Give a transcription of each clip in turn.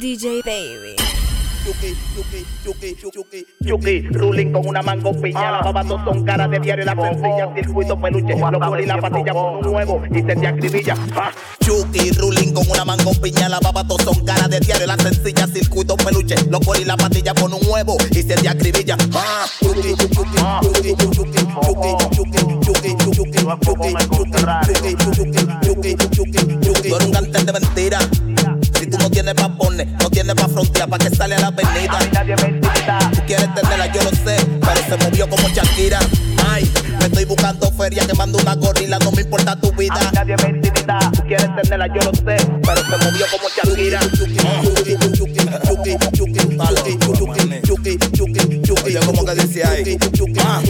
DJ Baby. Chucky, Chucky, Chucky, ruling con una mango piña. Dos son caras de diario, las sencillas, circuito, peluche. Los y la patilla con un huevo y se te acribilla. Ah. Chucky, ruling con una mango piña. Las babas dos son caras de diario, las sencillas, circuito, peluche. Los y la patilla con un huevo y se te acribilla. Ah. Chucky, Chucky, Chucky, Chucky, Chucky, Chucky, Chucky, Chucky, Chucky, Chucky, Chucky, Chucky, Chucky. Tú eres no tienes pa' poner, no tienes pa' frontear, ¿pa' que sale a la avenida? A mí nadie me intimida. Tú quieres tenerla, yo lo sé, pero se movió como Shakira. Ay, me estoy buscando feria, que mando una gorila, no me importa tu A mí vida. nadie me intimida. Tú quieres tenerla, yo lo sé. Pero se movió como Shakira. Oye, como que dice ahí. Ah.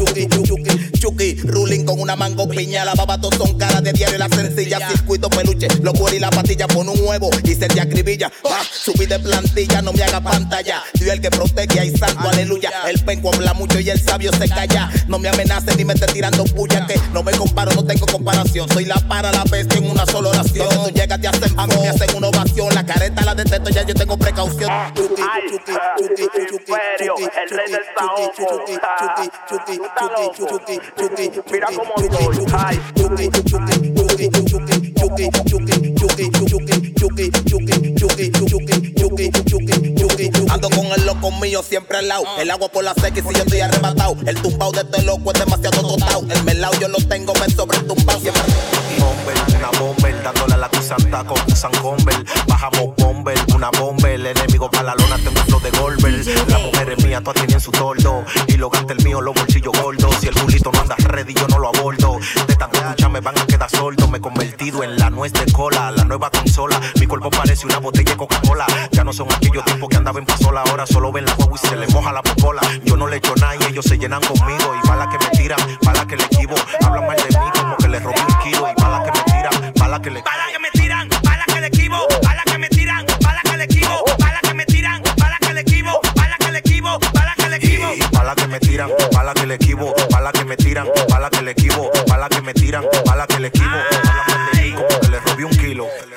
Chucky, ruling con una mango piña. La baba todos son caras de diario, la sencilla. Circuito peluche, los y la patilla pon un huevo y se te acribilla. Ah, subí de plantilla, no me haga pantalla. Soy el que protege y santo, aleluya. El penco habla mucho y el sabio se calla. No me amenaces ni me estés tirando puya. Que no me comparo, no tengo comparación. Soy la para la bestia en una sola oración. Cuando tú llegas, te hacen favor, me hacen una ovación. La careta la detesto, ya yo tengo precaución. Imperio, el rey del saoco. Mira cómo. Ay, Ando con el loco mío siempre al lado. El agua por la seca y si yo estoy arrebatado. El tumbao de este loco es demasiado totao. El melao yo lo tengo, me sobre el tumbao. Siempre Bomber, una bomber, dándole a la santa con San Bomber. Bajamos bomber, una bomber, el enemigo para la lona, tengo un flow de Goldberg. La mujer es mía, todas tienen su tordo. Y lo gasta el mío, los bolsillos gordos. Si el bulito no anda ready, yo no lo abordo. De tanto escuchar me van a quedar sordo. Me he convertido en la nuez de la nueva consola. Mi cuerpo parece una botella de Coca-Cola. Ya no son aquellos tiempos que andaban pasola, ahora solo ven la guagua y se le moja la popola. Yo no le echo nada y ellos se llenan conmigo. Y para que me tiran, para que le equivo. Hablan mal de mí como que le robé un kilo. Y para que me tiran, para que le Bala que me tiran, bala que le esquivo, bala que me tiran, bala que le esquivo, esquivo, bala que le esquivo. Bala que me tiran, bala que le equivo, bala que me tiran, bala que le equivo, bala que me tiran, bala que le equivo, bala que le equivo, que le robé un kilo.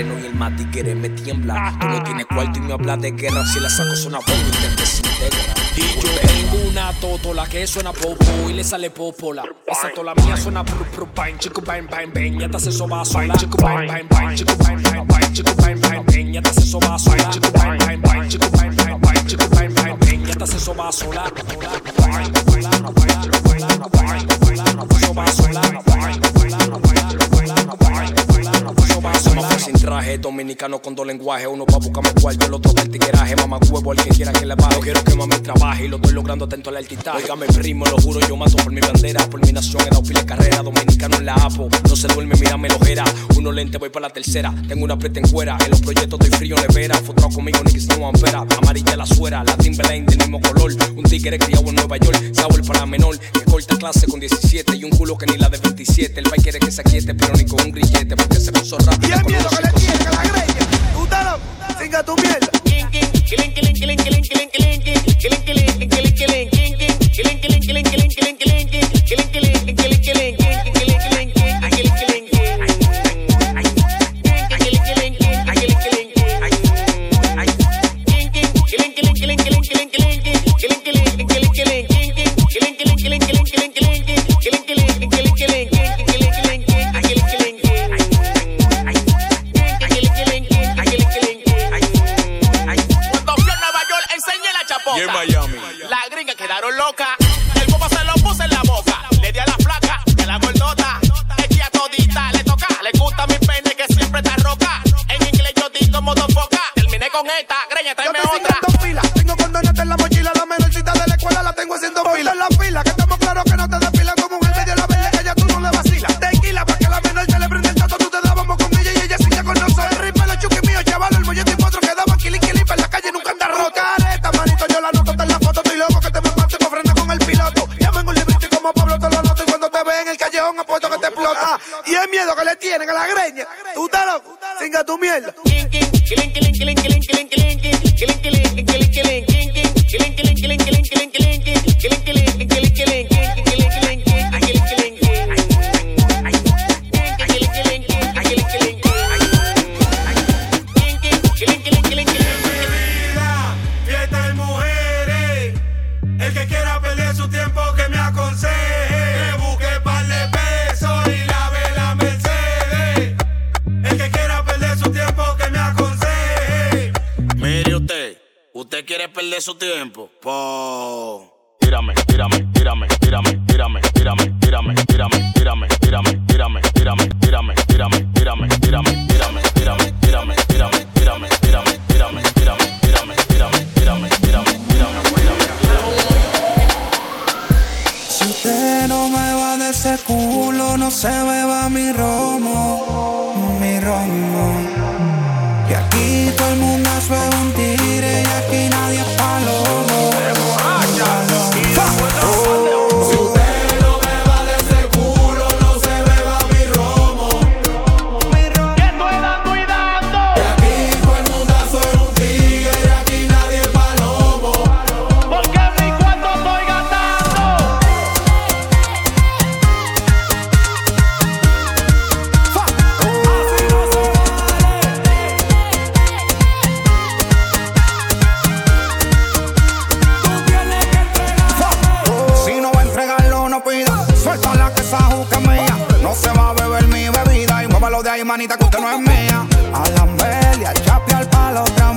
Freno y el matiquere me tiembla. Tú no tienes cuarto y me hablas de guerra. Si la saco suena bomba y te desintegra. Y yo tengo una totola que suena popo y le sale popola. Esa tola mía suena pru pru pain, chico pain pain pain. Ya te hace soba sola. Chico pain pain pain, chico pain pain pain, chico pain pain pain. Ya te hace soba sola. Chico pain pain pain, chico pain pain pain, chico pain pain pain. Ya te hace soba sola. Soba sola. Sin traje, dominicano con dos lenguajes. Uno pa' buscarme cuarto, el otro del tigueraje. Mamá huevo, el que quiera que le baje. No quiero que mami trabaje y lo estoy logrando atento al altitaje. Óigame, primo, lo juro, yo mato por mi bandera. Por mi nación he dado pila de carrera. Dominicano en la APO, no se duerme, mírame la ojera. Uno lente, voy para la tercera. Tengo una preta en fuera. En los proyectos estoy frío, nevera. Fotrado conmigo, niggas no ampera. Amarilla la suera, la Timberlane del mismo color. Un tigre criado en Nueva York. Sabor para menor, que corta clase con 17. Y un culo que ni la de 27. El país quiere que se aquiete, pero ni con un grillete. Se puso rápido. Y el miedo que le tiene, que la manita que usted no es mía. A la media, chape al palo, otra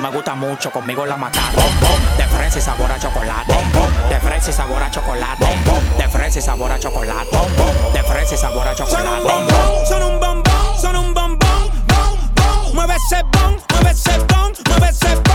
me gusta mucho, conmigo la mataron. De fresa y sabor a chocolate. De fresa y sabor a chocolate. De fresa y sabor a chocolate. De fresa y sabor a chocolate. Son un bombón, son un bombón, bombón. Mueve ese bon, mueve ese bon, mueve ese.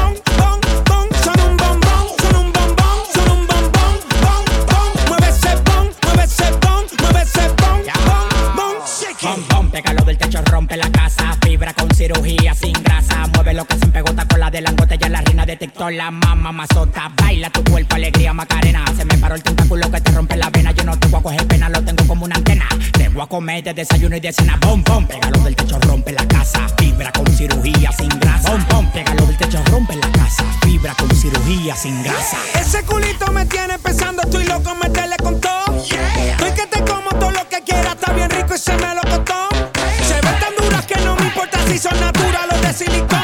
La mamá, mazota. Baila tu cuerpo, alegría, más macarena. Se me paró el tentáculo que te rompe la vena. Yo no te voy a coger pena, lo tengo como una antena. Te voy a comer de desayuno y de cena. Bom, bom, pégalo del techo, rompe la casa. Fibra con cirugía sin grasa. Bom, bom, pega pégalo del techo, rompe la casa. Fibra con cirugía sin grasa. Ese culito me tiene pensando, estoy loco, meterle con todo. Estoy que te como todo lo que quiera, está bien rico y se me lo costó. Se ven tan duras que no me importa si son naturales o de silicona.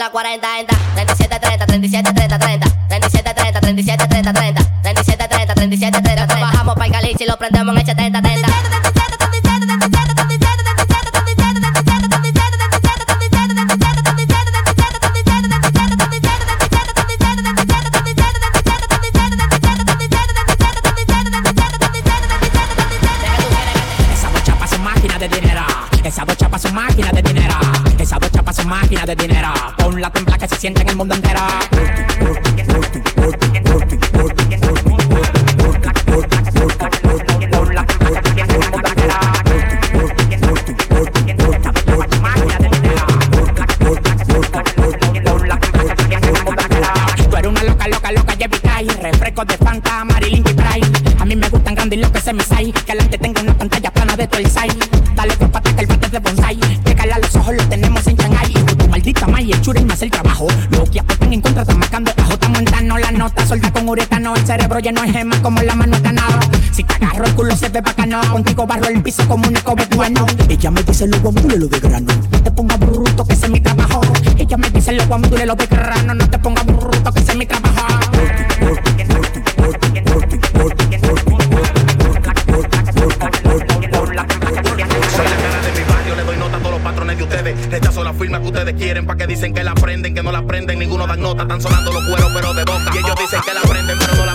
la 40 lleno de gemas como la mano ganado. Si te agarro el culo se ve bacano. Contigo barro el piso como un eco bueno. Ella me dice luego me lo de grano. No te pongas bruto que ese es mi trabajo. Ella me dice luego me lo de grano. No te pongas bruto que ese es mi trabajo. Rechazo la firma que ustedes quieren, pa' que dicen que la aprenden, que no la aprenden, ninguno dan nota. Están sonando los cueros, pero de boca. Y ellos dicen que la aprenden, pero no la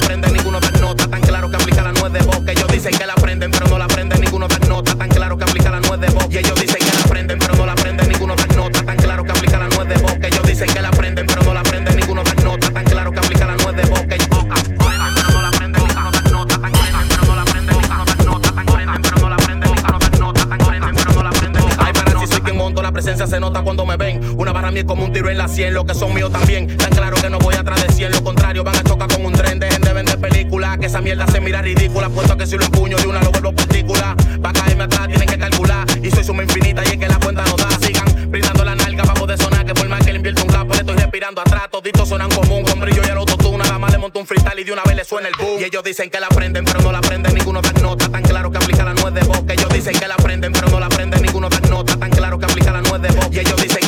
100, los que son míos también. Tan claro que no voy atrás de 100, lo contrario, van a chocar con un tren. Dejen de vender películas, que esa mierda se mira ridícula. Puesto que si lo empuño de una lo vuelvo partícula. a caerme atrás, tienen que calcular. Y soy suma infinita y es que la cuenta no da. Sigan brindando la nalga, vamos de sonar, que por más que le invierto un capo, le estoy respirando atrás. Toditos sonan como un brillo y yo el autotune. Nada más le monto un freestyle y de una vez le suena el boom. Y ellos dicen que la aprenden, pero no la aprenden. Ninguno da nota, tan claro que aplica la nuez de boca. Ellos dicen que la aprenden, pero no la aprenden. Ninguno da nota, tan claro que aplica la nuez de boca. Y ellos dicen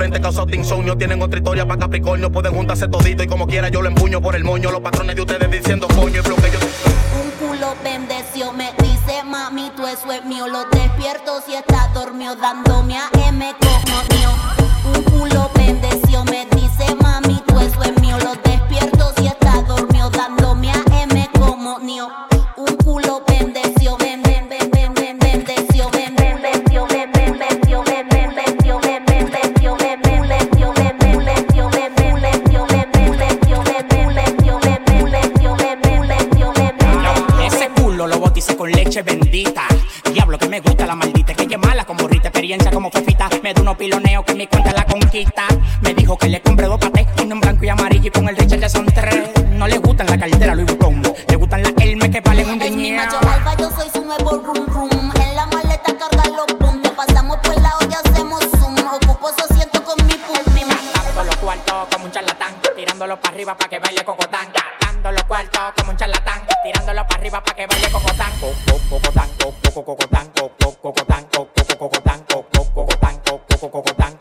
frente causa insomnio. Tienen otra historia para Capricornio. Pueden juntarse todito y como quiera yo lo empuño por el moño. Los patrones de ustedes diciendo coño y lo que yo. Un culo bendeció, me dice mami, tú eso es mío. Lo despierto si está dormido, dándome a M como mío.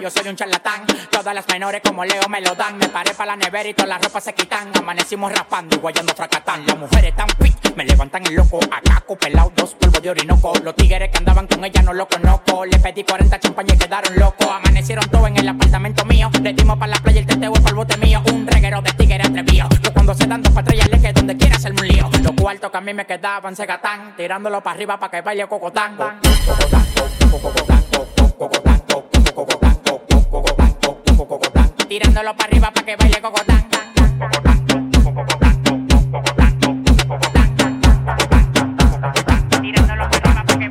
Yo soy un charlatán. Todas las menores como Leo me lo dan. Me paré para la nevera y todas las ropas se quitan. Amanecimos raspando y guayando fracatán. Las mujeres tan fit, me levantan el loco. A caco pelado, dos polvos de orinoco. Los tigres que andaban con ella no lo conozco. Le pedí 40 champañas y quedaron locos. Amanecieron todos en el apartamento mío. Le dimos para la playa el teteo para el bote mío. Un reguero de tigres atrevido. Yo cuando se dan dos patrullas le que donde quiera hacerme un lío. Los cuartos que a mí me quedaban se. Tirándolo para arriba para que baile cocotán. Cocotán, cocotán, cocotán, cocotán, tirándolo para arriba para que baile cocotán. Tirándolo arriba que.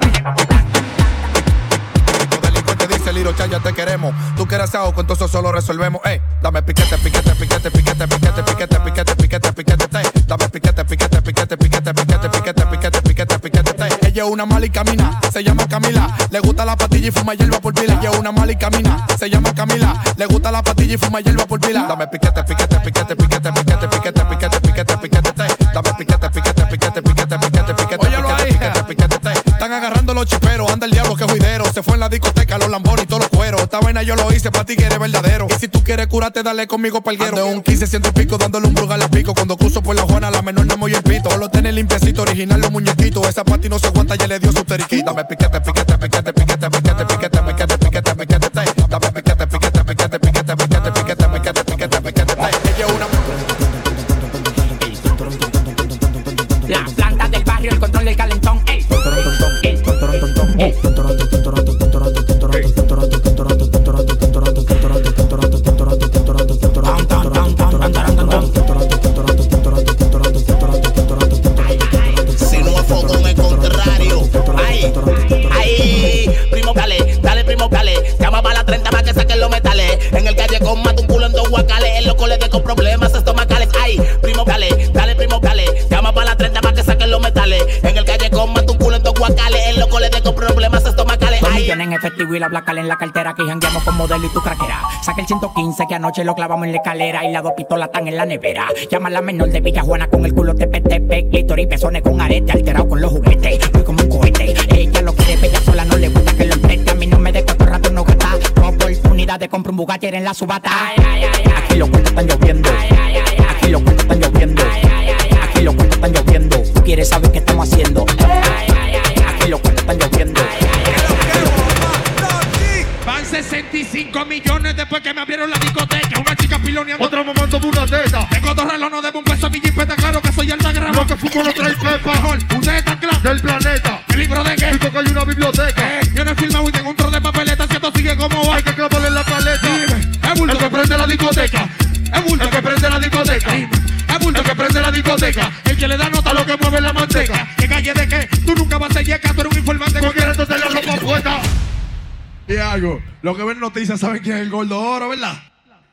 Delincuente dice Liro Chaya, te queremos. Tú que eres con todo solo resolvemos. Ey, dame piquete, piquete, piquete, piquete, piquete, piquete, piquete. Es una mala y camina, se llama Camila. Le gusta la patilla y fuma hierba por pila. Ella es una mala y camina, se llama Camila. Le gusta la patilla y fuma hierba por pila. Dame piquete, piquete, piquete, piquete, piquete, piquete, piquete, piquete, piquete, te. Dame piquete, piquete, piquete, piquete, piquete, piquete, piquete, piquete, piquete, te. Están agarrando los chiperos, anda el diablo que juidero. Se fue en la discoteca, los lambones y todos los Esta vaina yo lo hice pa' ti que eres verdadero. Y si tú quieres curarte, dale conmigo palguero. En un 15, ciento y pico, dándole un brugal a pico. Cuando cruzo por la Juana, la menor no y el pito. Lo tiene limpiecito, original los muñequitos. Esa pati no se aguanta, ya le dio su teriquita. Piquete, piquete, piquete, piquete, piquete, la blacal en la cartera que jangueamos con modelo y tu craquera. Saca el 115 que anoche lo clavamos en la escalera y las dos pistolas están en la nevera. Llama a la menor de Villajuana con el culo tepe tepe, clítoris, pezones con arete, alterado con los juguetes. Voy como un cohete. Ella lo quiere bella sola, no le gusta que lo empreste. A mí no me de cuatro rato no gasta. Oportunidad de comprar un Bugatti en la subata. Aquí los cuentos están lloviendo. Aquí los cuentos están lloviendo. Aquí los cuentos están lloviendo. Tú quieres saber qué estamos haciendo. Aquí los cuentos están lloviendo. 65 millones después que me abrieron la discoteca. Una chica piloneando. Otro momento de una teta. Tengo dos relojes, no debo un peso a mi jipeta. Claro que soy el de grama. Lo que fumo no trae pepa. Mejor, usted está claro. Del planeta. ¿El libro de qué? Digo que hay una biblioteca. Eh, yo no he filmado y tengo un trozo de papeleta. Si esto sigue como va. Hay que clavarle la paleta. Es bulto El que prende la discoteca. Es bulto El que prende la discoteca. Es bulto El que prende la discoteca. El que le da nota a lo que mueve la manteca. ¿Qué calle de qué? Algo, lo que ven noticias saben quién es el gordo oro, ¿verdad?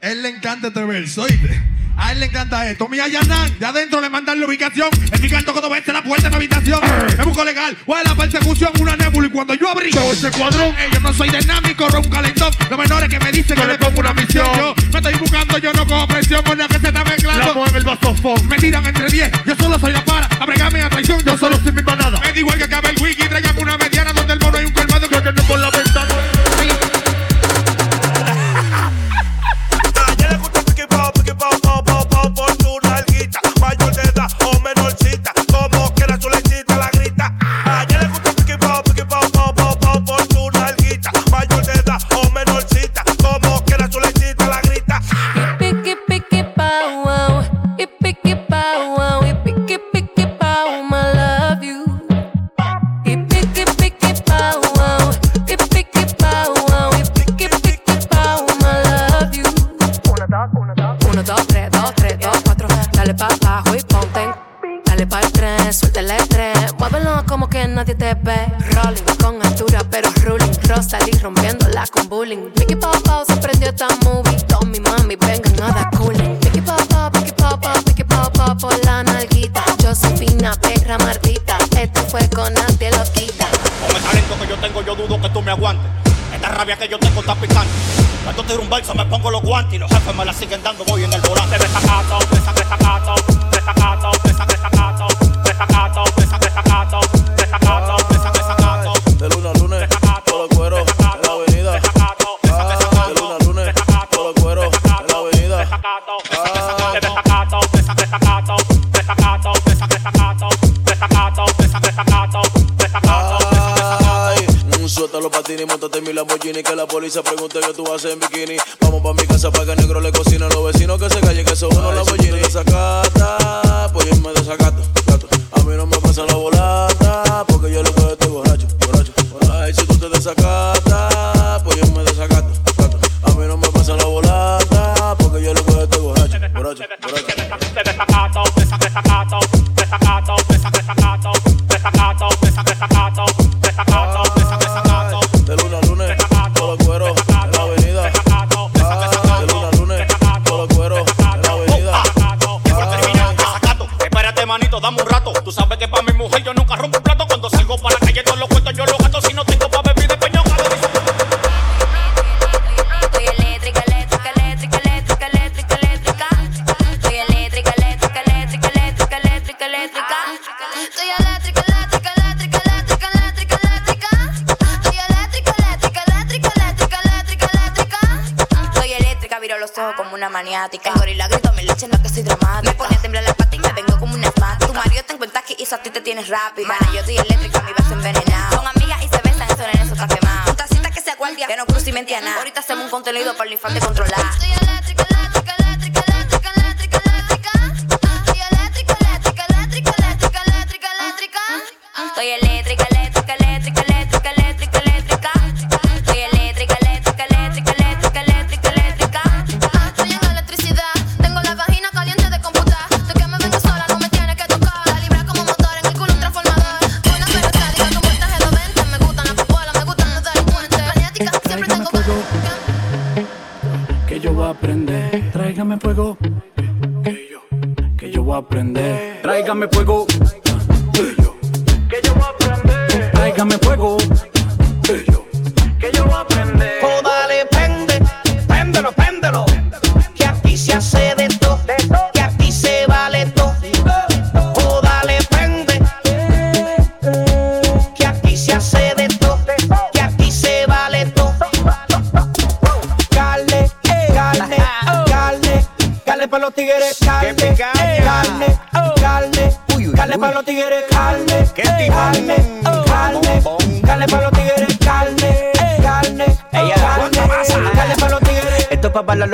Él le encanta este verso, ¿oíste? A él le encanta esto. Mira, Yanan, de adentro le mandan la ubicación. El gigante cuando vence la puerta de mi habitación. Me busco legal, o es la persecución, una nébula. Y cuando yo abrí Todo ese cuadrón. Eh, yo no soy dinámico, ron un calentón. Los menores que me dicen que le pongo una misión. Yo me estoy buscando, yo no cojo presión con la que se está La mezclando. mueve el vasofón. Me tiran entre 10, yo solo soy la para. Abregame a traición, Yo solo soy mi manada. Me da igual que acabe el wiki, traigan una mediana donde el mono hay un colmado que Que no por la nadie te ve. Rolling con altura, pero ruling. Rosalí rompiéndola con bullying. Picky Pau se prendió esta movie. Tommy, mami, vengan a dar cooling. Picky Pau, Picky Pau, Picky Pau por la nalguita. Josefina, perra martita. Esto fue con nadie lo quita. Con el talento que yo tengo, yo dudo que tú me aguantes. Esta rabia que yo tengo está picante. Cuando tiro un verso, me pongo los guantes y los jefes me la siguen dando. Voy en el volante. Desacato, desacato, desacato, Lamborghini Que la policía pregunte que tú haces en bikini. Vamos pa' mi casa pa' que el negro le cocine a los vecinos Que se callen que son unos Lamborghini. Desacata, viro los ojos como una maniática. En gorila grito, me leche no que soy dramática. Me pone a temblar la pata y me vengo como una asmática. Tu marido te encuentra que hizo a ti te tienes rápido. Mana, yo soy eléctrica, mi vaso envenenado. Son amigas y se besan, eso en eso está quemado. Un tacita que sea guardia, que no cruce y mente a nada. Ahorita hacemos un contenido para el infante controlar. Eléctrica,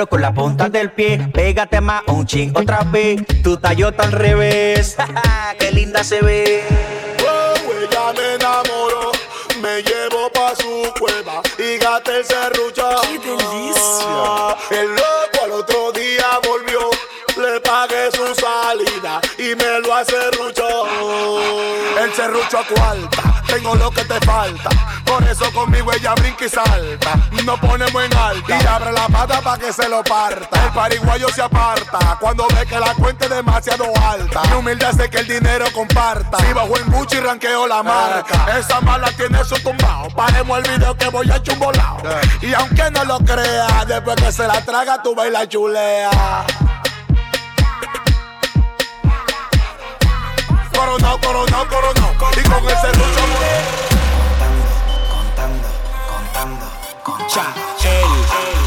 Con la punta del pie. Pégate más un ching otra vez. Tu tallota al revés. Qué linda se ve. Oh, ella me enamoró, me llevó pa' su cueva y gaté el serrucho. ¡Qué delicia! El loco al otro día volvió, le pagué su salida y me lo acerruchó. El serrucho cuarta, tengo lo que te falta. Por eso conmigo ella brinca y salta. Nos ponemos en alta y abre la pata pa' que se lo parta. El pariguayo se aparta cuando ve que la cuenta es demasiado alta. Mi humildad hace que el dinero comparta. Si bajo en Gucci ranqueo la marca. Esa mala tiene su tumbao. Paremos el video que voy a chumbolao. Y aunque no lo crea, después que se la traga, tú baila chulea. coronado, coronado, coronado. Y con ese rucho Contando, contando, contando, contando. Cha.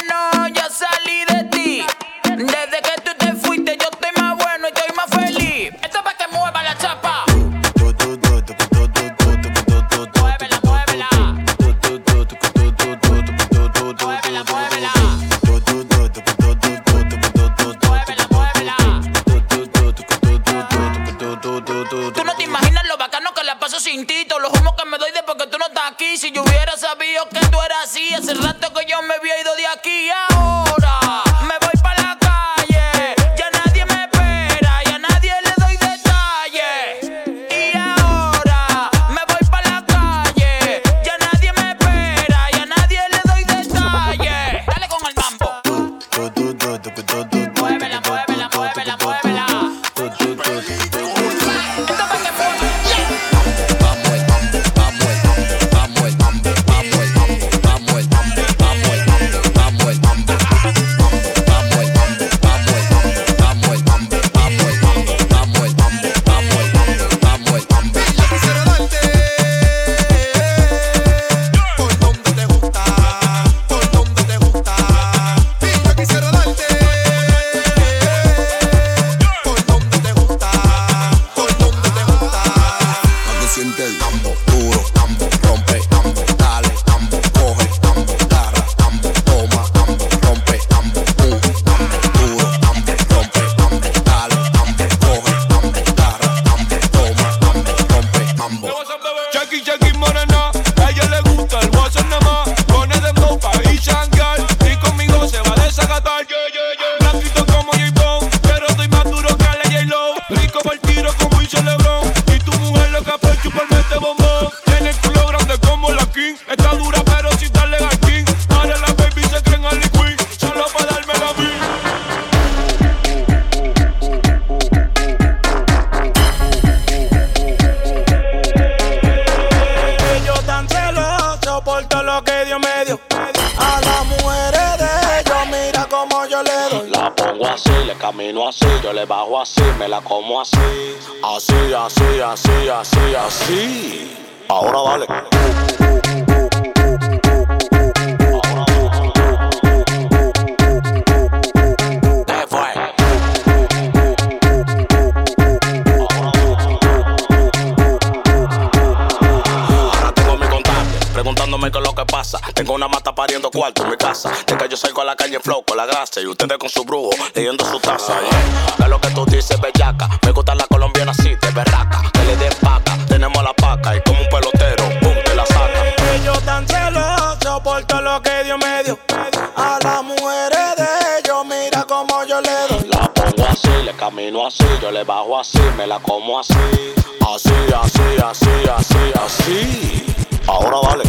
Baila como hizo Lebron. Y tu mujer loca por chuparme este bombón. Tiene el culo grande como la King. Está dura, pero si dale al King. Ahora la baby se creen al Queen. Solo para darme la vida. Yo tan celoso por todo lo que Dios me dio. A las mujeres de ellos, mira como yo le doy. La pongo así, le camino así, yo le bajo así, me la cobro alcoholic. preguntándome qué es lo que pasa. Tengo una mata pariendo cuarto en mi casa. De que yo salgo a la calle flow con la grasa y ustedes con su brujo leyendo su taza. Yeah. Es lo que tú dices, bellaca? Me gusta la colombiana así camino así, yo le bajo así, me la como así. Así, así, así, así, así. Ahora vale.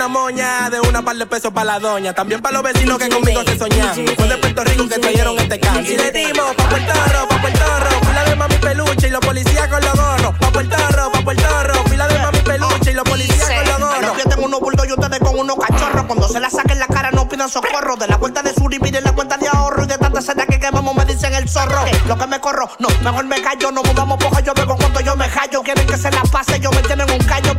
una moña de una par de pesos para la doña. También para los vecinos que conmigo se soñaron. Después de Puerto Rico que trajeron este canto. Y le dimos pa' Puerto Rico, pa' Puerto Rico. Fila de mami peluche y los policías con los gorros. Pa' Puerto Rico, pa' Puerto Rico. Fila de mami peluche y los policías con los gorros. Yo tengo unos bultos y ustedes con unos cachorros. Cuando se la saquen la cara no pidan socorro. De la cuenta de Suri piden la cuenta de ahorro. Y de tantas seda que quemamos me dicen el zorro. Lo que me corro, no, mejor me callo. No mudamos poja, yo veo cuando yo me hallo. Quieren que se la pase, yo me tienen un callo.